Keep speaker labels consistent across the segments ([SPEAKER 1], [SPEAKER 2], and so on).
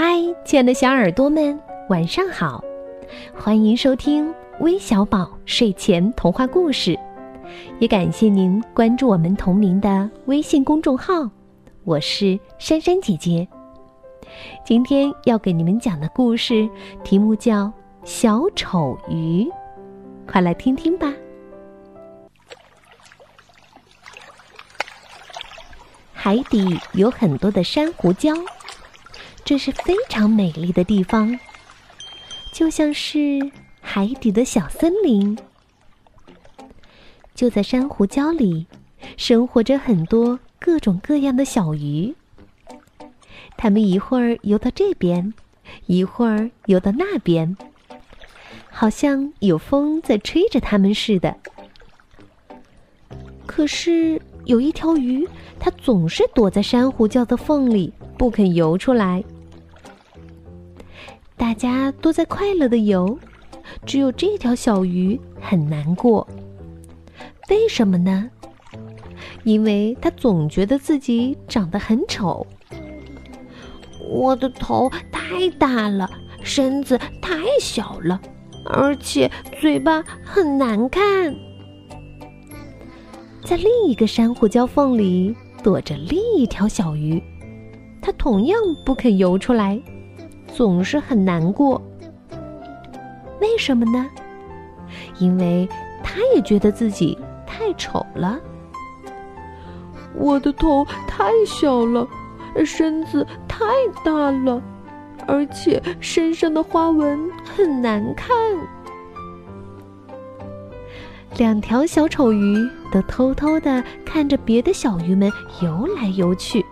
[SPEAKER 1] 嗨，亲爱的小耳朵们，晚上好！欢迎收听微小宝睡前童话故事，也感谢您关注我们同名的微信公众号。我是珊珊姐姐。今天要给你们讲的故事题目叫《小丑鱼》，快来听听吧。海底有很多的珊瑚礁。这是非常美丽的地方，就像是海底的小森林。就在珊瑚礁里，生活着很多各种各样的小鱼。它们一会儿游到这边，一会儿游到那边，好像有风在吹着它们似的。可是有一条鱼，它总是躲在珊瑚礁的缝里，不肯游出来。大家都在快乐的游，只有这条小鱼很难过。为什么呢？因为它总觉得自己长得很丑。
[SPEAKER 2] 我的头太大了，身子太小了，而且嘴巴很难看。
[SPEAKER 1] 在另一个珊瑚礁缝里躲着另一条小鱼，它同样不肯游出来。总是很难过，为什么呢？因为他也觉得自己太丑了。
[SPEAKER 3] 我的头太小了，身子太大了，而且身上的花纹很难看。
[SPEAKER 1] 两条小丑鱼都偷偷的看着别的小鱼们游来游去。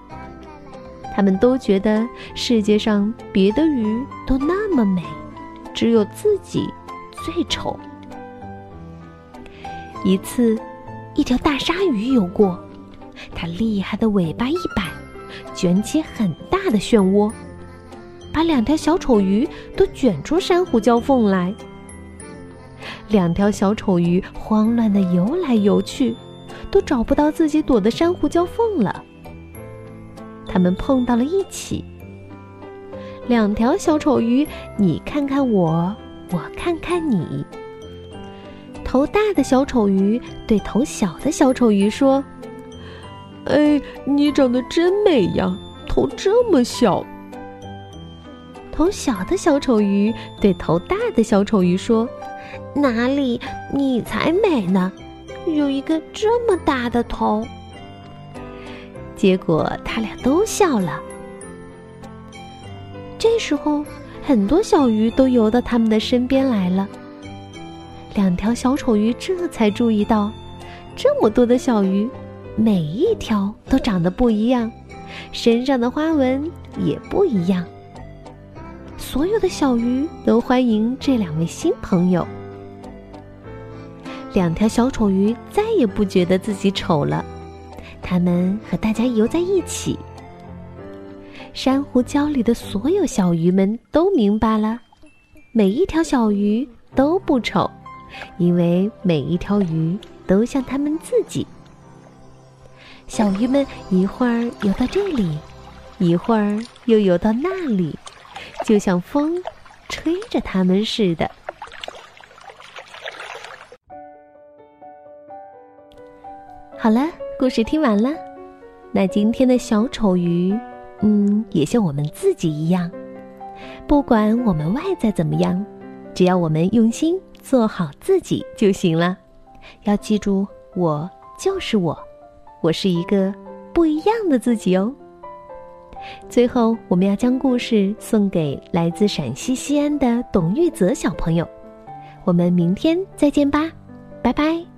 [SPEAKER 1] 他们都觉得世界上别的鱼都那么美，只有自己最丑。一次，一条大鲨鱼游过，它厉害的尾巴一摆，卷起很大的漩涡，把两条小丑鱼都卷出珊瑚礁缝来。两条小丑鱼慌乱的游来游去，都找不到自己躲的珊瑚礁缝了。他们碰到了一起，两条小丑鱼，你看看我，我看看你。头大的小丑鱼对头小的小丑鱼说：“
[SPEAKER 3] 哎，你长得真美呀，头这么小。”
[SPEAKER 1] 头小的小丑鱼对头大的小丑鱼说：“
[SPEAKER 2] 哪里，你才美呢，有一个这么大的头。”
[SPEAKER 1] 结果他俩都笑了。这时候，很多小鱼都游到他们的身边来了。两条小丑鱼这才注意到，这么多的小鱼，每一条都长得不一样，身上的花纹也不一样。所有的小鱼都欢迎这两位新朋友。两条小丑鱼再也不觉得自己丑了。他们和大家游在一起，珊瑚礁里的所有小鱼们都明白了，每一条小鱼都不丑，因为每一条鱼都像他们自己。小鱼们一会儿游到这里，一会儿又游到那里，就像风吹着它们似的。好了。故事听完了，那今天的小丑鱼，嗯，也像我们自己一样，不管我们外在怎么样，只要我们用心做好自己就行了。要记住，我就是我，我是一个不一样的自己哦。最后，我们要将故事送给来自陕西西安的董玉泽小朋友，我们明天再见吧，拜拜。